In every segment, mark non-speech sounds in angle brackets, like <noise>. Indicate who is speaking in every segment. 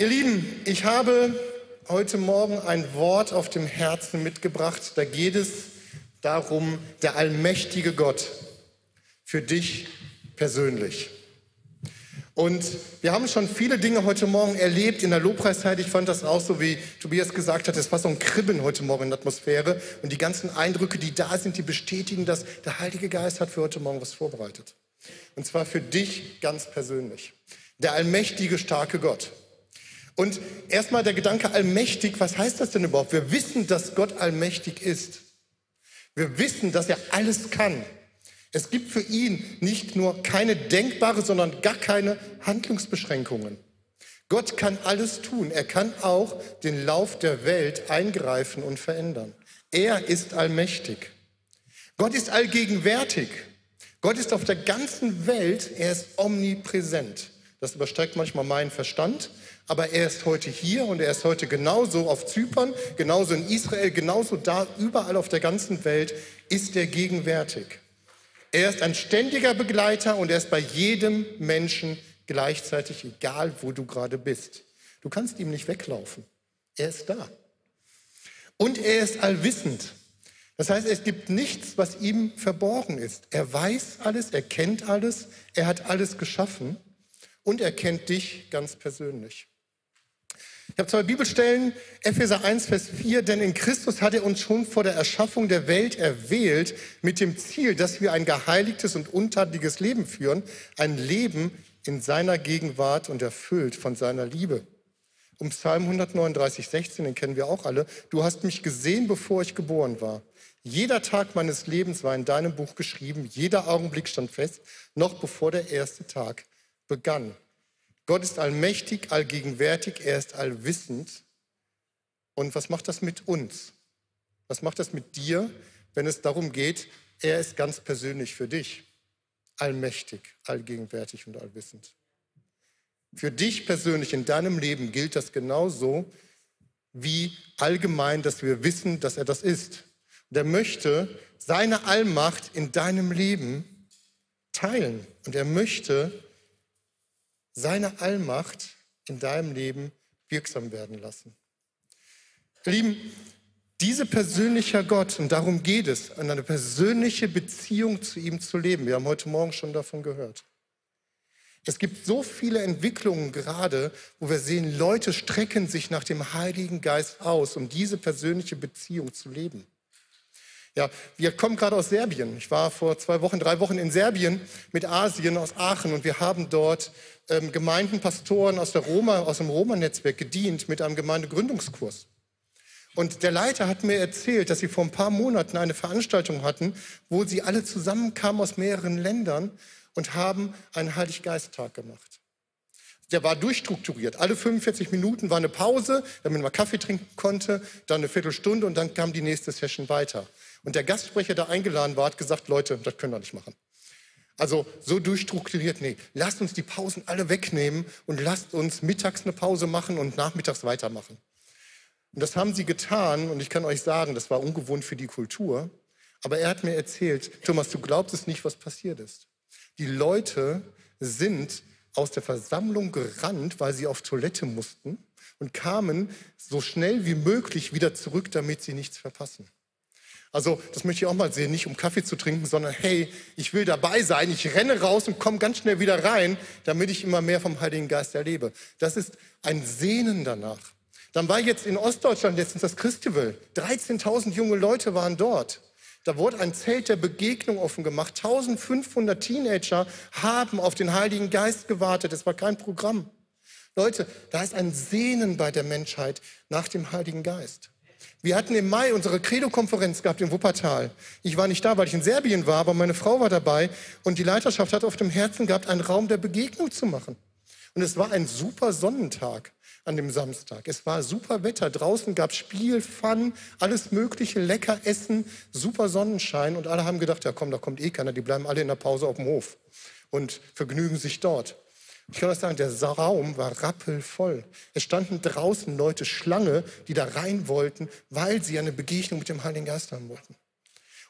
Speaker 1: Ihr Lieben, ich habe heute Morgen ein Wort auf dem Herzen mitgebracht. Da geht es darum, der allmächtige Gott für dich persönlich. Und wir haben schon viele Dinge heute Morgen erlebt in der Lobpreiszeit. Ich fand das auch so, wie Tobias gesagt hat, es war so ein Kribbeln heute Morgen in der Atmosphäre. Und die ganzen Eindrücke, die da sind, die bestätigen, dass der Heilige Geist hat für heute Morgen was vorbereitet. Und zwar für dich ganz persönlich. Der allmächtige, starke Gott. Und erstmal der Gedanke allmächtig, was heißt das denn überhaupt? Wir wissen, dass Gott allmächtig ist. Wir wissen, dass er alles kann. Es gibt für ihn nicht nur keine denkbare, sondern gar keine Handlungsbeschränkungen. Gott kann alles tun. Er kann auch den Lauf der Welt eingreifen und verändern. Er ist allmächtig. Gott ist allgegenwärtig. Gott ist auf der ganzen Welt, er ist omnipräsent. Das übersteigt manchmal meinen Verstand, aber er ist heute hier und er ist heute genauso auf Zypern, genauso in Israel, genauso da, überall auf der ganzen Welt ist er gegenwärtig. Er ist ein ständiger Begleiter und er ist bei jedem Menschen gleichzeitig, egal wo du gerade bist. Du kannst ihm nicht weglaufen. Er ist da. Und er ist allwissend. Das heißt, es gibt nichts, was ihm verborgen ist. Er weiß alles, er kennt alles, er hat alles geschaffen und er kennt dich ganz persönlich. Ich habe zwei Bibelstellen, Epheser 1, Vers 4, denn in Christus hat er uns schon vor der Erschaffung der Welt erwählt, mit dem Ziel, dass wir ein geheiligtes und untadeliges Leben führen, ein Leben in seiner Gegenwart und erfüllt von seiner Liebe. Um Psalm 139, 16, den kennen wir auch alle, du hast mich gesehen, bevor ich geboren war. Jeder Tag meines Lebens war in deinem Buch geschrieben, jeder Augenblick stand fest, noch bevor der erste Tag begann. Gott ist allmächtig, allgegenwärtig, er ist allwissend. Und was macht das mit uns? Was macht das mit dir, wenn es darum geht, er ist ganz persönlich für dich? Allmächtig, allgegenwärtig und allwissend. Für dich persönlich in deinem Leben gilt das genauso wie allgemein, dass wir wissen, dass er das ist. Und er möchte seine Allmacht in deinem Leben teilen. Und er möchte, seine Allmacht in deinem Leben wirksam werden lassen. Lieben, dieser persönliche Gott, und darum geht es, eine persönliche Beziehung zu ihm zu leben. Wir haben heute Morgen schon davon gehört. Es gibt so viele Entwicklungen gerade, wo wir sehen, Leute strecken sich nach dem Heiligen Geist aus, um diese persönliche Beziehung zu leben. Ja, wir kommen gerade aus Serbien. Ich war vor zwei Wochen, drei Wochen in Serbien mit Asien aus Aachen und wir haben dort ähm, Gemeinden, Pastoren aus, der Roma, aus dem Roma-Netzwerk gedient mit einem Gemeindegründungskurs. Und der Leiter hat mir erzählt, dass sie vor ein paar Monaten eine Veranstaltung hatten, wo sie alle zusammenkamen aus mehreren Ländern und haben einen Heiliggeisttag gemacht. Der war durchstrukturiert. Alle 45 Minuten war eine Pause, damit man Kaffee trinken konnte, dann eine Viertelstunde und dann kam die nächste Session weiter. Und der Gastsprecher, der eingeladen war, hat gesagt, Leute, das können wir nicht machen. Also so durchstrukturiert, nee, lasst uns die Pausen alle wegnehmen und lasst uns mittags eine Pause machen und nachmittags weitermachen. Und das haben sie getan und ich kann euch sagen, das war ungewohnt für die Kultur. Aber er hat mir erzählt, Thomas, du glaubst es nicht, was passiert ist. Die Leute sind aus der Versammlung gerannt, weil sie auf Toilette mussten und kamen so schnell wie möglich wieder zurück, damit sie nichts verpassen. Also das möchte ich auch mal sehen, nicht um Kaffee zu trinken, sondern hey, ich will dabei sein, ich renne raus und komme ganz schnell wieder rein, damit ich immer mehr vom Heiligen Geist erlebe. Das ist ein Sehnen danach. Dann war jetzt in Ostdeutschland letztens das Christival. 13.000 junge Leute waren dort. Da wurde ein Zelt der Begegnung offen gemacht. 1500 Teenager haben auf den Heiligen Geist gewartet. Es war kein Programm. Leute, da ist ein Sehnen bei der Menschheit nach dem Heiligen Geist. Wir hatten im Mai unsere Credo-Konferenz gehabt in Wuppertal. Ich war nicht da, weil ich in Serbien war, aber meine Frau war dabei und die Leiterschaft hat auf dem Herzen gehabt, einen Raum der Begegnung zu machen. Und es war ein super Sonnentag an dem Samstag. Es war super Wetter. Draußen gab es Spiel, Fun, alles Mögliche, lecker Essen, super Sonnenschein. Und alle haben gedacht, ja komm, da kommt eh keiner. Die bleiben alle in der Pause auf dem Hof und vergnügen sich dort. Ich kann euch sagen, der Raum war rappelvoll. Es standen draußen Leute Schlange, die da rein wollten, weil sie eine Begegnung mit dem Heiligen Geist haben wollten.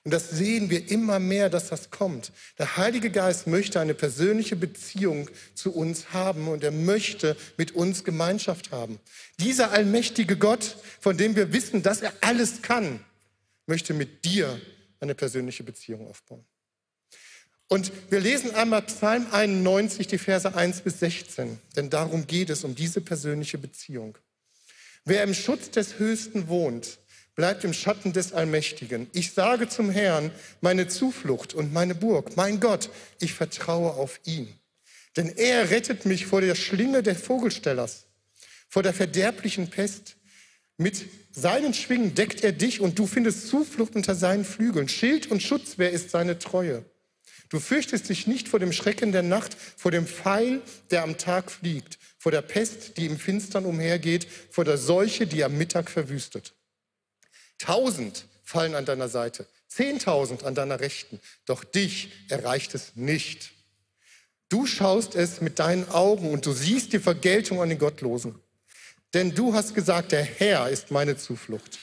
Speaker 1: Und das sehen wir immer mehr, dass das kommt. Der Heilige Geist möchte eine persönliche Beziehung zu uns haben und er möchte mit uns Gemeinschaft haben. Dieser allmächtige Gott, von dem wir wissen, dass er alles kann, möchte mit dir eine persönliche Beziehung aufbauen. Und wir lesen einmal Psalm 91, die Verse 1 bis 16, denn darum geht es, um diese persönliche Beziehung. Wer im Schutz des Höchsten wohnt, bleibt im Schatten des Allmächtigen. Ich sage zum Herrn, meine Zuflucht und meine Burg, mein Gott, ich vertraue auf ihn. Denn er rettet mich vor der Schlinge des Vogelstellers, vor der verderblichen Pest. Mit seinen Schwingen deckt er dich und du findest Zuflucht unter seinen Flügeln. Schild und Schutzwehr ist seine Treue. Du fürchtest dich nicht vor dem Schrecken der Nacht, vor dem Pfeil, der am Tag fliegt, vor der Pest, die im Finstern umhergeht, vor der Seuche, die am Mittag verwüstet. Tausend fallen an deiner Seite, zehntausend an deiner Rechten, doch dich erreicht es nicht. Du schaust es mit deinen Augen und du siehst die Vergeltung an den Gottlosen. Denn du hast gesagt, der Herr ist meine Zuflucht.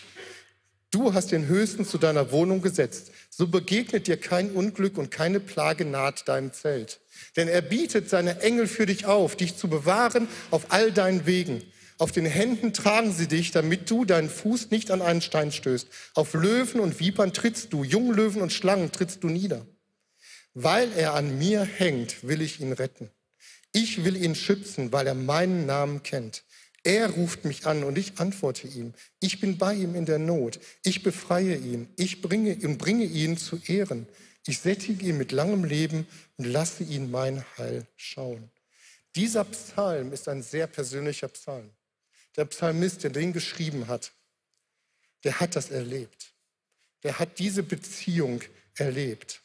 Speaker 1: Du hast den Höchsten zu deiner Wohnung gesetzt. So begegnet dir kein Unglück und keine Plage naht deinem Zelt. Denn er bietet seine Engel für dich auf, dich zu bewahren auf all deinen Wegen. Auf den Händen tragen sie dich, damit du deinen Fuß nicht an einen Stein stößt. Auf Löwen und Vipern trittst du, Junglöwen und Schlangen trittst du nieder. Weil er an mir hängt, will ich ihn retten. Ich will ihn schützen, weil er meinen Namen kennt. Er ruft mich an und ich antworte ihm. Ich bin bei ihm in der Not. Ich befreie ihn. Ich bringe und bringe ihn zu Ehren. Ich sättige ihn mit langem Leben und lasse ihn mein Heil schauen. Dieser Psalm ist ein sehr persönlicher Psalm der Psalmist, der den geschrieben hat, der hat das erlebt. Der hat diese Beziehung erlebt.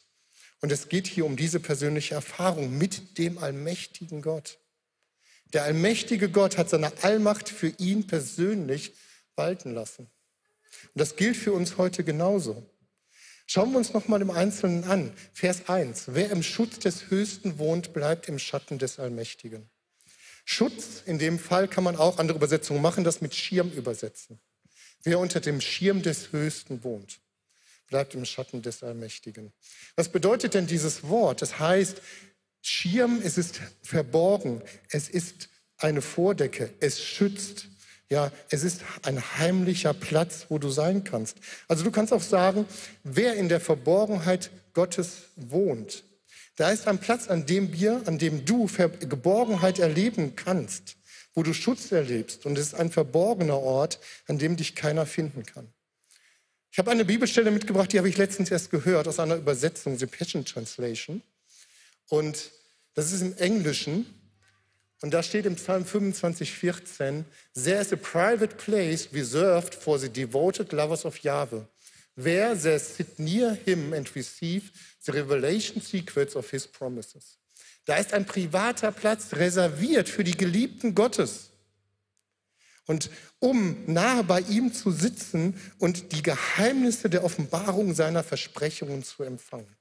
Speaker 1: Und es geht hier um diese persönliche Erfahrung mit dem allmächtigen Gott. Der allmächtige Gott hat seine Allmacht für ihn persönlich walten lassen. Und das gilt für uns heute genauso. Schauen wir uns noch mal im Einzelnen an. Vers 1. Wer im Schutz des Höchsten wohnt, bleibt im Schatten des Allmächtigen. Schutz, in dem Fall kann man auch andere Übersetzungen machen, das mit Schirm übersetzen. Wer unter dem Schirm des Höchsten wohnt, bleibt im Schatten des Allmächtigen. Was bedeutet denn dieses Wort? Das heißt, Schirm, es ist verborgen, es ist eine Vordecke, es schützt. Ja, es ist ein heimlicher Platz, wo du sein kannst. Also du kannst auch sagen, wer in der Verborgenheit Gottes wohnt, da ist ein Platz, an dem wir, an dem du Geborgenheit erleben kannst, wo du Schutz erlebst. Und es ist ein verborgener Ort, an dem dich keiner finden kann. Ich habe eine Bibelstelle mitgebracht, die habe ich letztens erst gehört aus einer Übersetzung, The Passion Translation. Und das ist im Englischen. Und da steht im Psalm 25, 14, There is a private place reserved for the devoted lovers of Yahweh. Where they sit near him and receive the revelation secrets of his promises. Da ist ein privater Platz reserviert für die Geliebten Gottes. Und um nahe bei ihm zu sitzen und die Geheimnisse der Offenbarung seiner Versprechungen zu empfangen.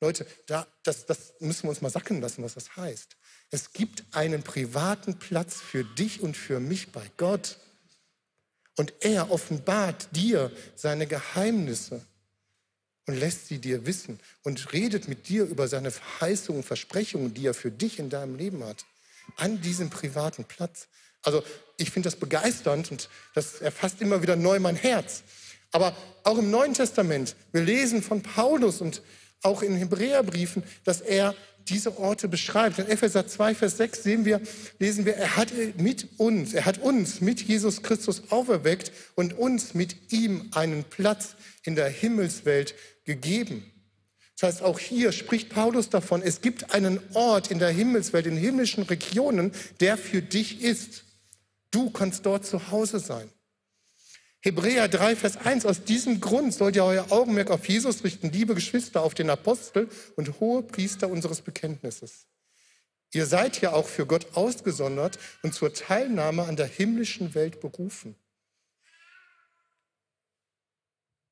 Speaker 1: Leute, da, das, das müssen wir uns mal sacken lassen, was das heißt. Es gibt einen privaten Platz für dich und für mich bei Gott. Und er offenbart dir seine Geheimnisse und lässt sie dir wissen und redet mit dir über seine Verheißungen und Versprechungen, die er für dich in deinem Leben hat, an diesem privaten Platz. Also ich finde das begeisternd und das erfasst immer wieder neu mein Herz. Aber auch im Neuen Testament, wir lesen von Paulus und auch in Hebräerbriefen, dass er diese Orte beschreibt. In Epheser 2, Vers 6 sehen wir, lesen wir, er hat mit uns, er hat uns mit Jesus Christus auferweckt und uns mit ihm einen Platz in der Himmelswelt gegeben. Das heißt, auch hier spricht Paulus davon, es gibt einen Ort in der Himmelswelt, in himmlischen Regionen, der für dich ist. Du kannst dort zu Hause sein. Hebräer 3, Vers 1, aus diesem Grund sollt ihr euer Augenmerk auf Jesus richten, liebe Geschwister, auf den Apostel und hohe Priester unseres Bekenntnisses. Ihr seid ja auch für Gott ausgesondert und zur Teilnahme an der himmlischen Welt berufen.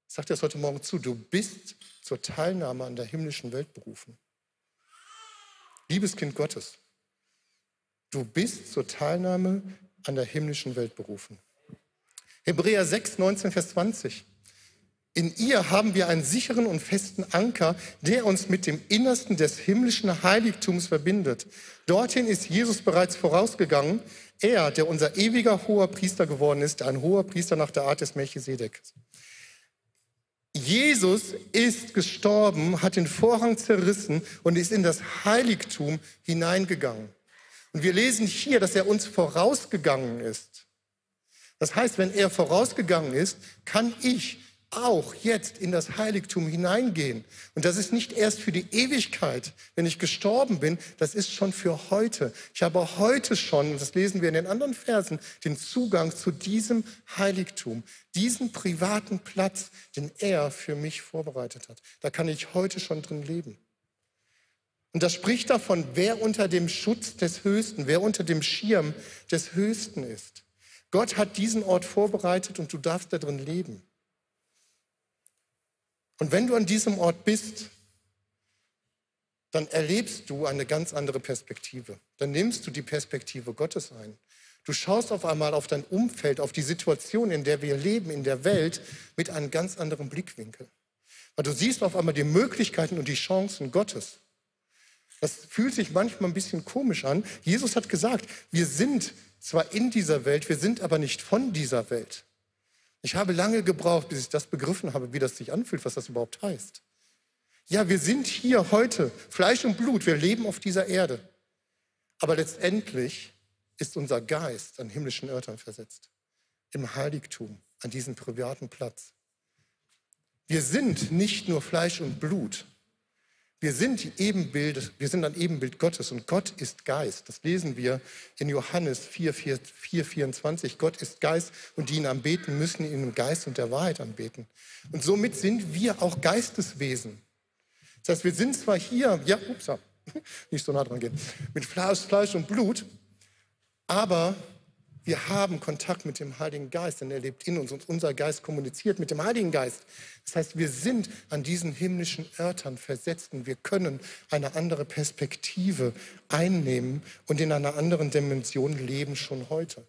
Speaker 1: Sagt dir das heute Morgen zu, du bist zur Teilnahme an der himmlischen Welt berufen. Liebes Kind Gottes, du bist zur Teilnahme an der himmlischen Welt berufen. Hebräer 6, 19, Vers 20. In ihr haben wir einen sicheren und festen Anker, der uns mit dem Innersten des himmlischen Heiligtums verbindet. Dorthin ist Jesus bereits vorausgegangen. Er, der unser ewiger hoher Priester geworden ist, ein hoher Priester nach der Art des Melchisedek. Jesus ist gestorben, hat den Vorhang zerrissen und ist in das Heiligtum hineingegangen. Und wir lesen hier, dass er uns vorausgegangen ist. Das heißt, wenn er vorausgegangen ist, kann ich auch jetzt in das Heiligtum hineingehen. Und das ist nicht erst für die Ewigkeit, wenn ich gestorben bin, das ist schon für heute. Ich habe heute schon, das lesen wir in den anderen Versen, den Zugang zu diesem Heiligtum, diesen privaten Platz, den er für mich vorbereitet hat. Da kann ich heute schon drin leben. Und das spricht davon, wer unter dem Schutz des Höchsten, wer unter dem Schirm des Höchsten ist. Gott hat diesen Ort vorbereitet und du darfst da drin leben. Und wenn du an diesem Ort bist, dann erlebst du eine ganz andere Perspektive. Dann nimmst du die Perspektive Gottes ein. Du schaust auf einmal auf dein Umfeld, auf die Situation, in der wir leben, in der Welt, mit einem ganz anderen Blickwinkel. Weil du siehst auf einmal die Möglichkeiten und die Chancen Gottes. Das fühlt sich manchmal ein bisschen komisch an. Jesus hat gesagt, wir sind zwar in dieser Welt, wir sind aber nicht von dieser Welt. Ich habe lange gebraucht, bis ich das begriffen habe, wie das sich anfühlt, was das überhaupt heißt. Ja, wir sind hier heute, Fleisch und Blut, wir leben auf dieser Erde. Aber letztendlich ist unser Geist an himmlischen Örtern versetzt, im Heiligtum, an diesem privaten Platz. Wir sind nicht nur Fleisch und Blut, wir sind, Ebenbild, wir sind ein Ebenbild Gottes und Gott ist Geist. Das lesen wir in Johannes 4, 4, 4, 24. Gott ist Geist und die ihn anbeten, müssen ihn im Geist und der Wahrheit anbeten. Und somit sind wir auch Geisteswesen. Das heißt, wir sind zwar hier, ja, ups, <laughs> nicht so nah dran gehen, mit Fleisch, Fleisch und Blut, aber wir haben Kontakt mit dem Heiligen Geist, denn er lebt in uns und unser Geist kommuniziert mit dem Heiligen Geist. Das heißt, wir sind an diesen himmlischen Örtern versetzt und wir können eine andere Perspektive einnehmen und in einer anderen Dimension leben schon heute.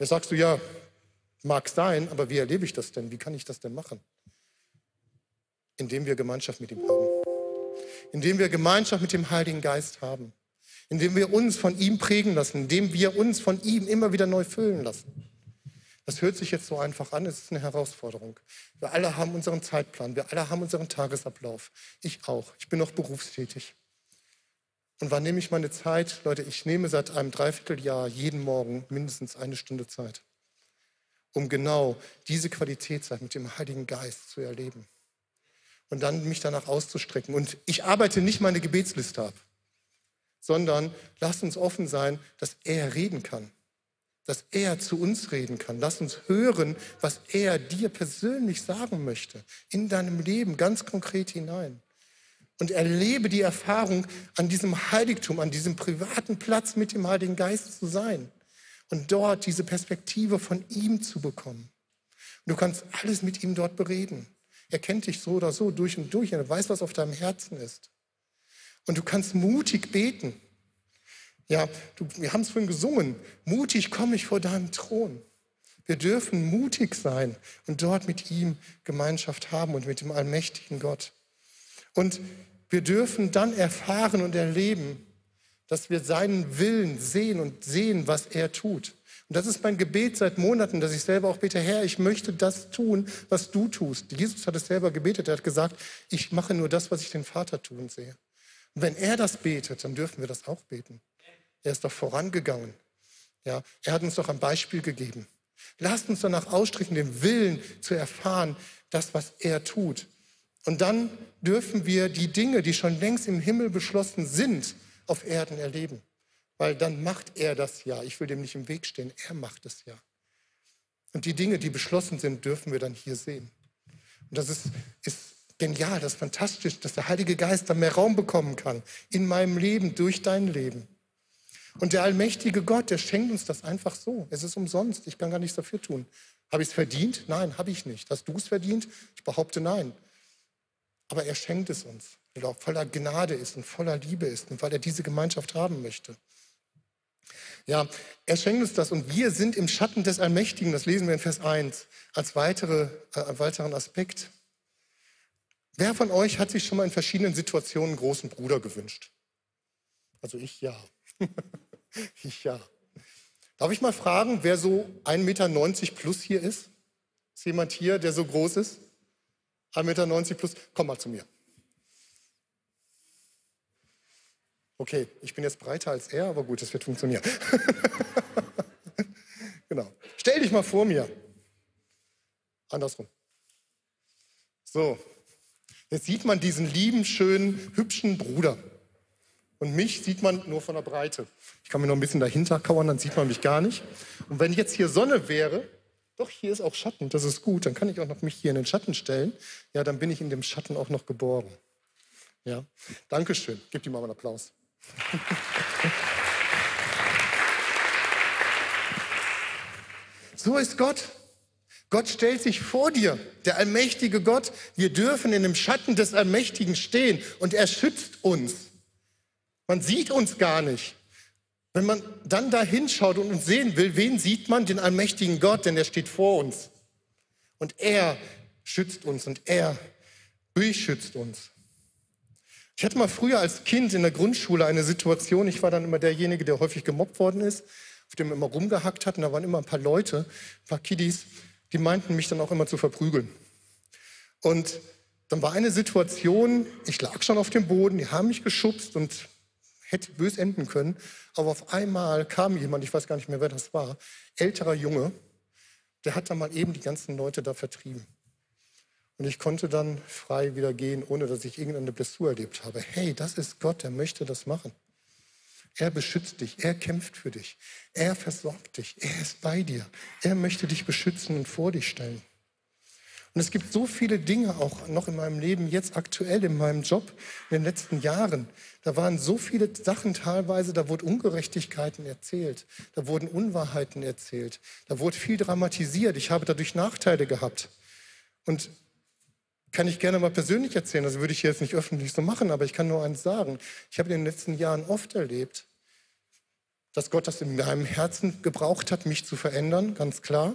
Speaker 1: Da sagst du, ja, mag sein, aber wie erlebe ich das denn? Wie kann ich das denn machen? Indem wir Gemeinschaft mit ihm haben. Indem wir Gemeinschaft mit dem Heiligen Geist haben indem wir uns von ihm prägen lassen, indem wir uns von ihm immer wieder neu füllen lassen. Das hört sich jetzt so einfach an, es ist eine Herausforderung. Wir alle haben unseren Zeitplan, wir alle haben unseren Tagesablauf. Ich auch. Ich bin noch berufstätig. Und wann nehme ich meine Zeit? Leute, ich nehme seit einem Dreivierteljahr jeden Morgen mindestens eine Stunde Zeit, um genau diese Qualitätszeit mit dem Heiligen Geist zu erleben. Und dann mich danach auszustrecken. Und ich arbeite nicht meine Gebetsliste ab sondern lasst uns offen sein, dass er reden kann, dass er zu uns reden kann. Lass uns hören, was er dir persönlich sagen möchte, in deinem Leben ganz konkret hinein. Und erlebe die Erfahrung, an diesem Heiligtum, an diesem privaten Platz mit dem Heiligen Geist zu sein und dort diese Perspektive von ihm zu bekommen. Und du kannst alles mit ihm dort bereden. Er kennt dich so oder so durch und durch. Er weiß, was auf deinem Herzen ist. Und du kannst mutig beten. Ja, du, wir haben es vorhin gesungen. Mutig komme ich vor deinem Thron. Wir dürfen mutig sein und dort mit ihm Gemeinschaft haben und mit dem allmächtigen Gott. Und wir dürfen dann erfahren und erleben, dass wir seinen Willen sehen und sehen, was er tut. Und das ist mein Gebet seit Monaten, dass ich selber auch bete, Herr, ich möchte das tun, was du tust. Jesus hat es selber gebetet. Er hat gesagt, ich mache nur das, was ich den Vater tun sehe. Und wenn er das betet, dann dürfen wir das auch beten. Er ist doch vorangegangen. Ja, er hat uns doch ein Beispiel gegeben. Lasst uns danach ausstrecken, den Willen zu erfahren, das, was er tut. Und dann dürfen wir die Dinge, die schon längst im Himmel beschlossen sind, auf Erden erleben. Weil dann macht er das ja. Ich will dem nicht im Weg stehen. Er macht es ja. Und die Dinge, die beschlossen sind, dürfen wir dann hier sehen. Und das ist, ist genial, das ist fantastisch, dass der Heilige Geist da mehr Raum bekommen kann in meinem Leben, durch dein Leben. Und der allmächtige Gott, der schenkt uns das einfach so. Es ist umsonst. Ich kann gar nichts dafür tun. Habe ich es verdient? Nein, habe ich nicht. Hast du es verdient? Ich behaupte nein. Aber er schenkt es uns, weil er voller Gnade ist und voller Liebe ist und weil er diese Gemeinschaft haben möchte. Ja, er schenkt uns das und wir sind im Schatten des Allmächtigen, das lesen wir in Vers 1, als weitere, äh, weiteren Aspekt. Wer von euch hat sich schon mal in verschiedenen Situationen einen großen Bruder gewünscht? Also ich ja. <laughs> ich ja. Darf ich mal fragen, wer so 1,90 Meter plus hier ist? Ist jemand hier, der so groß ist? 1,90 Meter plus? Komm mal zu mir. Okay, ich bin jetzt breiter als er, aber gut, das wird funktionieren. <laughs> genau. Stell dich mal vor mir. Andersrum. So, jetzt sieht man diesen lieben, schönen, hübschen Bruder. Und mich sieht man nur von der Breite. Ich kann mir noch ein bisschen dahinter kauern, dann sieht man mich gar nicht. Und wenn jetzt hier Sonne wäre, doch hier ist auch Schatten, das ist gut, dann kann ich auch noch mich hier in den Schatten stellen. Ja, dann bin ich in dem Schatten auch noch geborgen. Ja, Dankeschön. Gebt ihm mal einen Applaus. <laughs> so ist Gott. Gott stellt sich vor dir, der allmächtige Gott. Wir dürfen in dem Schatten des Allmächtigen stehen und er schützt uns. Man sieht uns gar nicht. Wenn man dann da hinschaut und uns sehen will, wen sieht man? Den allmächtigen Gott, denn er steht vor uns. Und er schützt uns und er beschützt uns. Ich hatte mal früher als Kind in der Grundschule eine Situation, ich war dann immer derjenige, der häufig gemobbt worden ist, auf dem immer rumgehackt hat. Und da waren immer ein paar Leute, ein paar Kiddies, die meinten mich dann auch immer zu verprügeln. Und dann war eine Situation, ich lag schon auf dem Boden, die haben mich geschubst und hätte bös enden können. Aber auf einmal kam jemand, ich weiß gar nicht mehr, wer das war, älterer Junge, der hat dann mal eben die ganzen Leute da vertrieben. Und ich konnte dann frei wieder gehen, ohne dass ich irgendeine Blessur erlebt habe. Hey, das ist Gott, der möchte das machen. Er beschützt dich, er kämpft für dich, er versorgt dich, er ist bei dir, er möchte dich beschützen und vor dich stellen. Und es gibt so viele Dinge auch noch in meinem Leben, jetzt aktuell in meinem Job, in den letzten Jahren. Da waren so viele Sachen teilweise, da wurden Ungerechtigkeiten erzählt, da wurden Unwahrheiten erzählt, da wurde viel dramatisiert. Ich habe dadurch Nachteile gehabt. Und kann ich gerne mal persönlich erzählen. Das würde ich jetzt nicht öffentlich so machen, aber ich kann nur eins sagen. Ich habe in den letzten Jahren oft erlebt, dass Gott das in meinem Herzen gebraucht hat, mich zu verändern, ganz klar.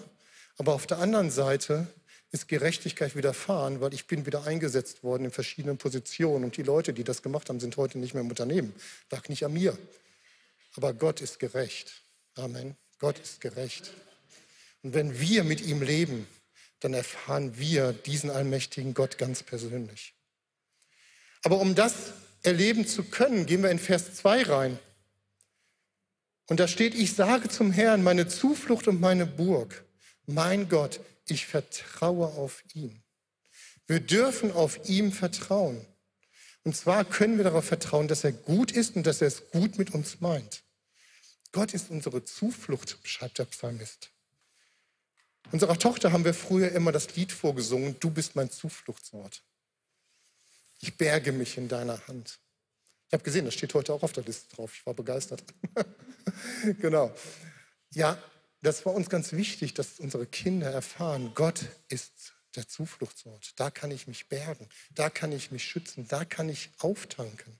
Speaker 1: Aber auf der anderen Seite ist Gerechtigkeit widerfahren, weil ich bin wieder eingesetzt worden in verschiedenen Positionen und die Leute, die das gemacht haben, sind heute nicht mehr im Unternehmen. Lag nicht an mir. Aber Gott ist gerecht. Amen. Gott ist gerecht. Und wenn wir mit ihm leben, dann erfahren wir diesen allmächtigen Gott ganz persönlich. Aber um das erleben zu können, gehen wir in Vers 2 rein. Und da steht, ich sage zum Herrn, meine Zuflucht und meine Burg, mein Gott, ich vertraue auf ihn. Wir dürfen auf ihm vertrauen. Und zwar können wir darauf vertrauen, dass er gut ist und dass er es gut mit uns meint. Gott ist unsere Zuflucht, schreibt der Psalmist. Unserer Tochter haben wir früher immer das Lied vorgesungen, du bist mein Zufluchtsort. Ich berge mich in deiner Hand. Ich habe gesehen, das steht heute auch auf der Liste drauf. Ich war begeistert. <laughs> genau. Ja, das war uns ganz wichtig, dass unsere Kinder erfahren, Gott ist der Zufluchtsort. Da kann ich mich bergen, da kann ich mich schützen, da kann ich auftanken.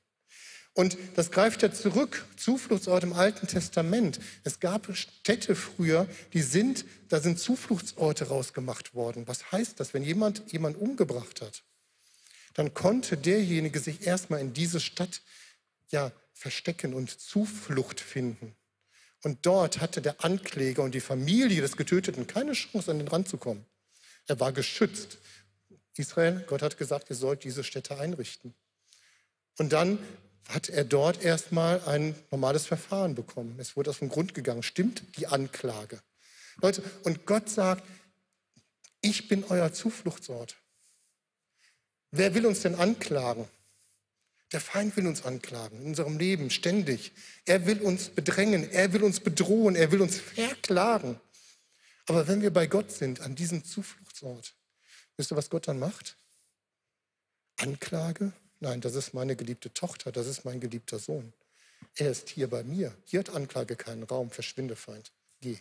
Speaker 1: Und das greift ja zurück, Zufluchtsort im Alten Testament. Es gab Städte früher, die sind, da sind Zufluchtsorte rausgemacht worden. Was heißt das? Wenn jemand jemand umgebracht hat, dann konnte derjenige sich erstmal in diese Stadt ja verstecken und Zuflucht finden. Und dort hatte der Ankläger und die Familie des Getöteten keine Chance, an den Rand zu kommen. Er war geschützt. Israel, Gott hat gesagt, ihr sollt diese Städte einrichten. Und dann hat er dort erstmal ein normales Verfahren bekommen. Es wurde aus dem Grund gegangen. Stimmt die Anklage? Leute, und Gott sagt, ich bin euer Zufluchtsort. Wer will uns denn anklagen? Der Feind will uns anklagen in unserem Leben ständig. Er will uns bedrängen, er will uns bedrohen, er will uns verklagen. Aber wenn wir bei Gott sind, an diesem Zufluchtsort, wisst ihr, was Gott dann macht? Anklage? Nein, das ist meine geliebte Tochter, das ist mein geliebter Sohn. Er ist hier bei mir. Hier hat Anklage keinen Raum. Verschwinde, Feind. Geh.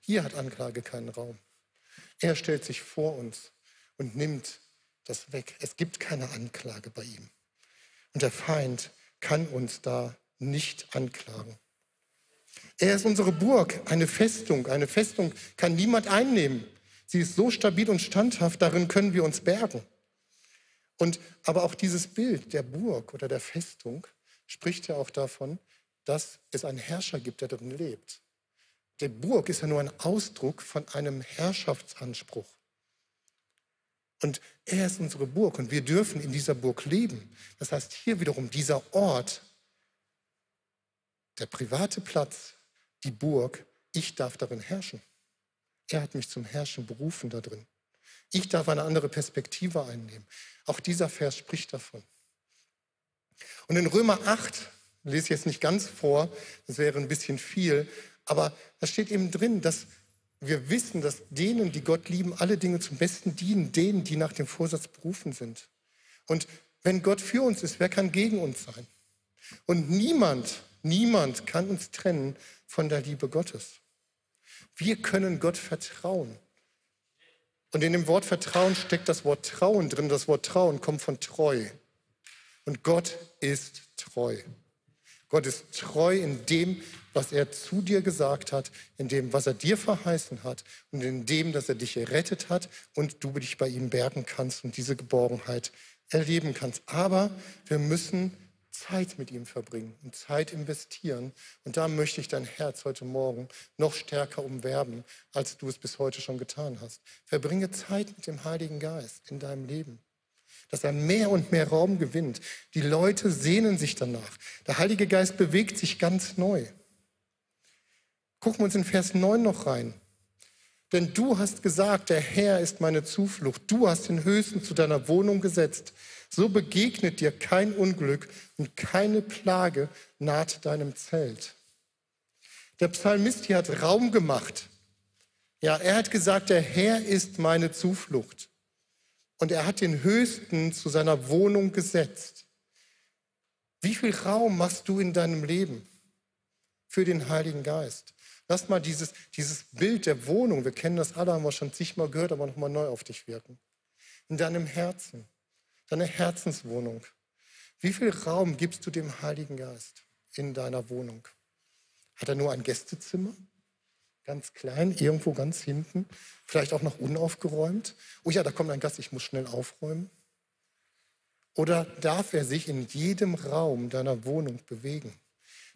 Speaker 1: Hier hat Anklage keinen Raum. Er stellt sich vor uns und nimmt das weg. Es gibt keine Anklage bei ihm. Und der Feind kann uns da nicht anklagen. Er ist unsere Burg, eine Festung. Eine Festung kann niemand einnehmen. Sie ist so stabil und standhaft, darin können wir uns bergen. Und aber auch dieses Bild der Burg oder der Festung spricht ja auch davon, dass es einen Herrscher gibt, der darin lebt. Die Burg ist ja nur ein Ausdruck von einem Herrschaftsanspruch. Und er ist unsere Burg und wir dürfen in dieser Burg leben. Das heißt, hier wiederum dieser Ort, der private Platz, die Burg, ich darf darin herrschen. Er hat mich zum Herrschen berufen da drin. Ich darf eine andere Perspektive einnehmen. Auch dieser Vers spricht davon. Und in Römer 8, lese ich jetzt nicht ganz vor, das wäre ein bisschen viel, aber da steht eben drin, dass wir wissen, dass denen, die Gott lieben, alle Dinge zum Besten dienen, denen, die nach dem Vorsatz berufen sind. Und wenn Gott für uns ist, wer kann gegen uns sein? Und niemand, niemand kann uns trennen von der Liebe Gottes. Wir können Gott vertrauen. Und in dem Wort Vertrauen steckt das Wort Trauen drin. Das Wort Trauen kommt von treu. Und Gott ist treu. Gott ist treu in dem, was er zu dir gesagt hat, in dem, was er dir verheißen hat und in dem, dass er dich errettet hat und du dich bei ihm bergen kannst und diese Geborgenheit erleben kannst. Aber wir müssen Zeit mit ihm verbringen und Zeit investieren. Und da möchte ich dein Herz heute Morgen noch stärker umwerben, als du es bis heute schon getan hast. Verbringe Zeit mit dem Heiligen Geist in deinem Leben dass er mehr und mehr Raum gewinnt. Die Leute sehnen sich danach. Der Heilige Geist bewegt sich ganz neu. Gucken wir uns in Vers 9 noch rein. Denn du hast gesagt, der Herr ist meine Zuflucht. Du hast den Höchsten zu deiner Wohnung gesetzt. So begegnet dir kein Unglück und keine Plage naht deinem Zelt. Der Psalmist hier hat Raum gemacht. Ja, er hat gesagt, der Herr ist meine Zuflucht und er hat den Höchsten zu seiner Wohnung gesetzt. Wie viel Raum machst du in deinem Leben für den Heiligen Geist? Lass mal dieses, dieses Bild der Wohnung, wir kennen das alle, haben wir schon zigmal gehört, aber nochmal neu auf dich wirken. In deinem Herzen, deine Herzenswohnung. Wie viel Raum gibst du dem Heiligen Geist in deiner Wohnung? Hat er nur ein Gästezimmer? Ganz klein, irgendwo ganz hinten, vielleicht auch noch unaufgeräumt. Oh ja, da kommt ein Gast, ich muss schnell aufräumen. Oder darf er sich in jedem Raum deiner Wohnung bewegen?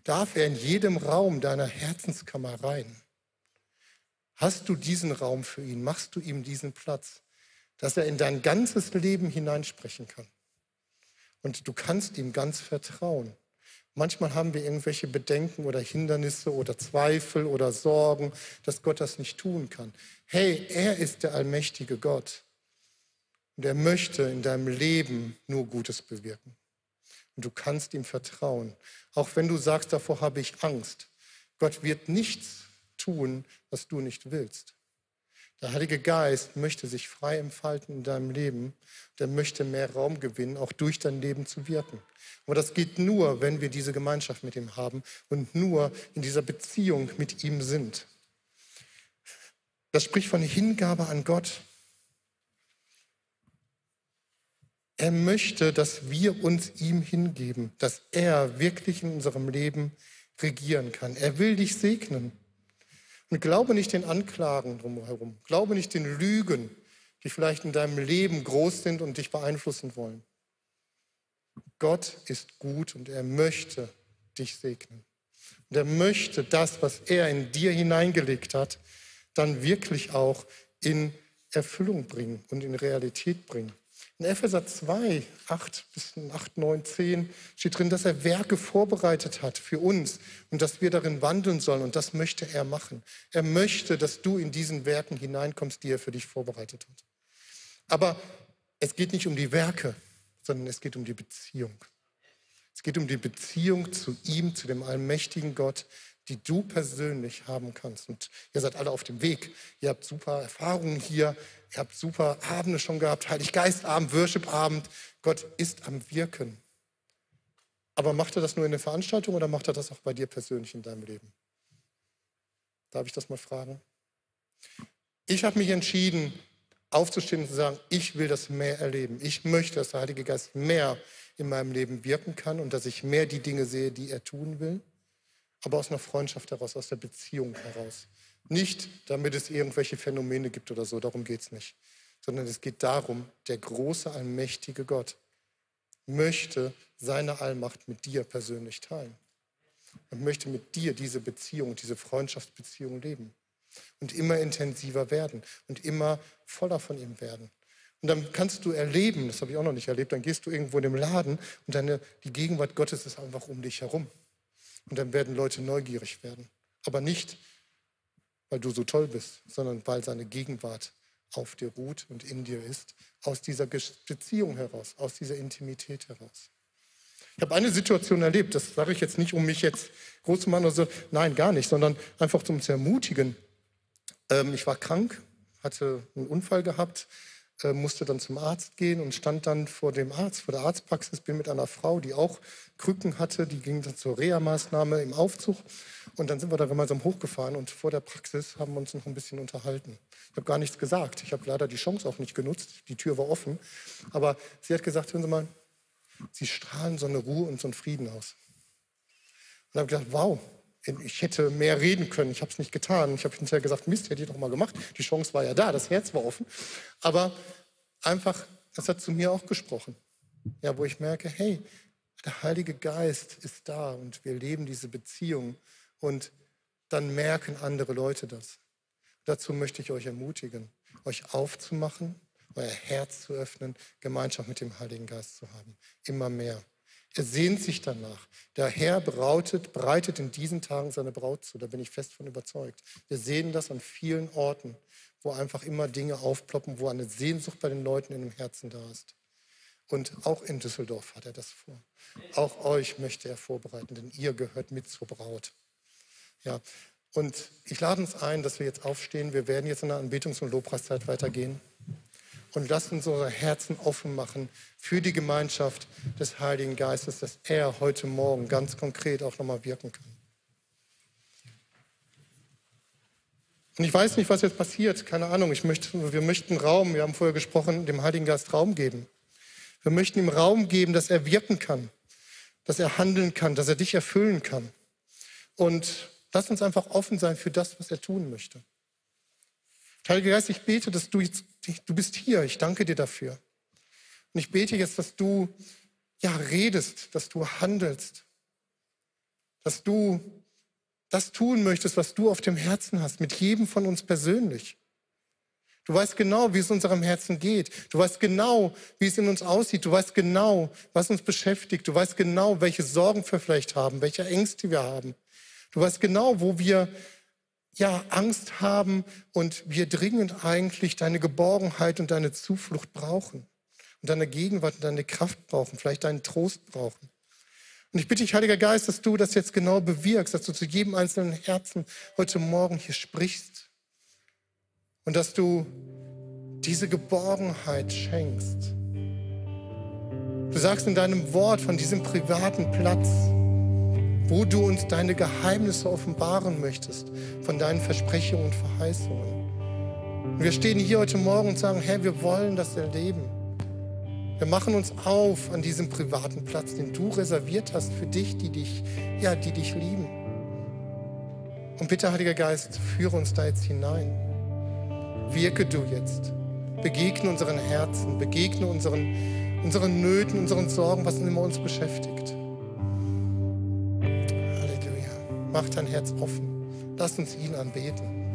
Speaker 1: Darf er in jedem Raum deiner Herzenskammer rein? Hast du diesen Raum für ihn? Machst du ihm diesen Platz, dass er in dein ganzes Leben hineinsprechen kann? Und du kannst ihm ganz vertrauen. Manchmal haben wir irgendwelche Bedenken oder Hindernisse oder Zweifel oder Sorgen, dass Gott das nicht tun kann. Hey, er ist der allmächtige Gott. Und er möchte in deinem Leben nur Gutes bewirken. Und du kannst ihm vertrauen. Auch wenn du sagst, davor habe ich Angst. Gott wird nichts tun, was du nicht willst. Der Heilige Geist möchte sich frei entfalten in deinem Leben. Der möchte mehr Raum gewinnen, auch durch dein Leben zu wirken. Aber das geht nur, wenn wir diese Gemeinschaft mit ihm haben und nur in dieser Beziehung mit ihm sind. Das spricht von Hingabe an Gott. Er möchte, dass wir uns ihm hingeben, dass er wirklich in unserem Leben regieren kann. Er will dich segnen. Und glaube nicht den Anklagen drumherum. Glaube nicht den Lügen, die vielleicht in deinem Leben groß sind und dich beeinflussen wollen. Gott ist gut und er möchte dich segnen. Und er möchte das, was er in dir hineingelegt hat, dann wirklich auch in Erfüllung bringen und in Realität bringen. In Epheser 2, 8 bis 8, 9, 10 steht drin, dass er Werke vorbereitet hat für uns und dass wir darin wandeln sollen. Und das möchte er machen. Er möchte, dass du in diesen Werken hineinkommst, die er für dich vorbereitet hat. Aber es geht nicht um die Werke, sondern es geht um die Beziehung. Es geht um die Beziehung zu ihm, zu dem allmächtigen Gott, die du persönlich haben kannst. Und ihr seid alle auf dem Weg. Ihr habt super Erfahrungen hier. Ihr habt super Abende schon gehabt. Heiliggeistabend, Worshipabend. Gott ist am Wirken. Aber macht er das nur in der Veranstaltung oder macht er das auch bei dir persönlich in deinem Leben? Darf ich das mal fragen? Ich habe mich entschieden, aufzustehen und zu sagen, ich will das mehr erleben. Ich möchte, dass der Heilige Geist mehr in meinem Leben wirken kann und dass ich mehr die Dinge sehe, die er tun will. Aber aus einer Freundschaft heraus, aus der Beziehung heraus. Nicht, damit es irgendwelche Phänomene gibt oder so, darum geht es nicht, sondern es geht darum, der große, allmächtige Gott möchte seine Allmacht mit dir persönlich teilen und möchte mit dir diese Beziehung, diese Freundschaftsbeziehung leben und immer intensiver werden und immer voller von ihm werden. Und dann kannst du erleben, das habe ich auch noch nicht erlebt, dann gehst du irgendwo in den Laden und deine, die Gegenwart Gottes ist einfach um dich herum. Und dann werden Leute neugierig werden. Aber nicht, weil du so toll bist, sondern weil seine Gegenwart auf dir ruht und in dir ist, aus dieser Beziehung heraus, aus dieser Intimität heraus. Ich habe eine Situation erlebt, das sage ich jetzt nicht, um mich jetzt groß zu machen oder so, nein, gar nicht, sondern einfach zum zu ermutigen. Ähm, ich war krank, hatte einen Unfall gehabt, äh, musste dann zum Arzt gehen und stand dann vor dem Arzt, vor der Arztpraxis, bin mit einer Frau, die auch Krücken hatte, die ging dann zur Reha-Maßnahme im Aufzug und dann sind wir da gemeinsam hochgefahren und vor der Praxis haben wir uns noch ein bisschen unterhalten. Ich habe gar nichts gesagt, ich habe leider die Chance auch nicht genutzt, die Tür war offen, aber sie hat gesagt, hören Sie mal, Sie strahlen so eine Ruhe und so einen Frieden aus. Und habe gedacht, wow, ich hätte mehr reden können. Ich habe es nicht getan. Ich habe hinterher gesagt, Mist, hätte ich doch mal gemacht. Die Chance war ja da, das Herz war offen. Aber einfach, das hat zu mir auch gesprochen. Ja, wo ich merke, hey, der Heilige Geist ist da und wir leben diese Beziehung und dann merken andere Leute das. Dazu möchte ich euch ermutigen, euch aufzumachen, euer Herz zu öffnen, Gemeinschaft mit dem Heiligen Geist zu haben. Immer mehr. Er sehnt sich danach. Der Herr brautet, breitet in diesen Tagen seine Braut zu. Da bin ich fest von überzeugt. Wir sehen das an vielen Orten, wo einfach immer Dinge aufploppen, wo eine Sehnsucht bei den Leuten in dem Herzen da ist. Und auch in Düsseldorf hat er das vor. Auch euch möchte er vorbereiten, denn ihr gehört mit zur Braut. Ja, und ich lade uns ein, dass wir jetzt aufstehen. Wir werden jetzt in der Anbetungs- und Lobpreiszeit weitergehen und lasst uns unsere Herzen offen machen für die Gemeinschaft des Heiligen Geistes, dass er heute Morgen ganz konkret auch nochmal wirken kann. Und ich weiß nicht, was jetzt passiert, keine Ahnung. Ich möchte, wir möchten Raum, wir haben vorher gesprochen, dem Heiligen Geist Raum geben. Wir möchten ihm Raum geben, dass er wirken kann, dass er handeln kann, dass er dich erfüllen kann. Und lass uns einfach offen sein für das, was er tun möchte. Heiliger Geist, ich bete, dass du jetzt, du bist hier. Ich danke dir dafür. Und ich bete jetzt, dass du ja redest, dass du handelst, dass du das tun möchtest, was du auf dem Herzen hast, mit jedem von uns persönlich. Du weißt genau, wie es unserem Herzen geht. Du weißt genau, wie es in uns aussieht. Du weißt genau, was uns beschäftigt. Du weißt genau, welche Sorgen wir vielleicht haben, welche Ängste wir haben. Du weißt genau, wo wir ja, Angst haben und wir dringend eigentlich deine Geborgenheit und deine Zuflucht brauchen und deine Gegenwart und deine Kraft brauchen, vielleicht deinen Trost brauchen. Und ich bitte dich, Heiliger Geist, dass du das jetzt genau bewirkst, dass du zu jedem einzelnen Herzen heute Morgen hier sprichst und dass du diese Geborgenheit schenkst. Du sagst in deinem Wort von diesem privaten Platz, wo du uns deine Geheimnisse offenbaren möchtest, von deinen Versprechungen und Verheißungen. Und wir stehen hier heute Morgen und sagen, Herr, wir wollen das erleben. Wir machen uns auf an diesem privaten Platz, den du reserviert hast für dich, die dich, ja, die dich lieben. Und bitte, Heiliger Geist, führe uns da jetzt hinein. Wirke du jetzt. Begegne unseren Herzen, begegne unseren, unseren Nöten, unseren Sorgen, was immer uns beschäftigt. Mach dein Herz offen. Lass uns ihn anbeten.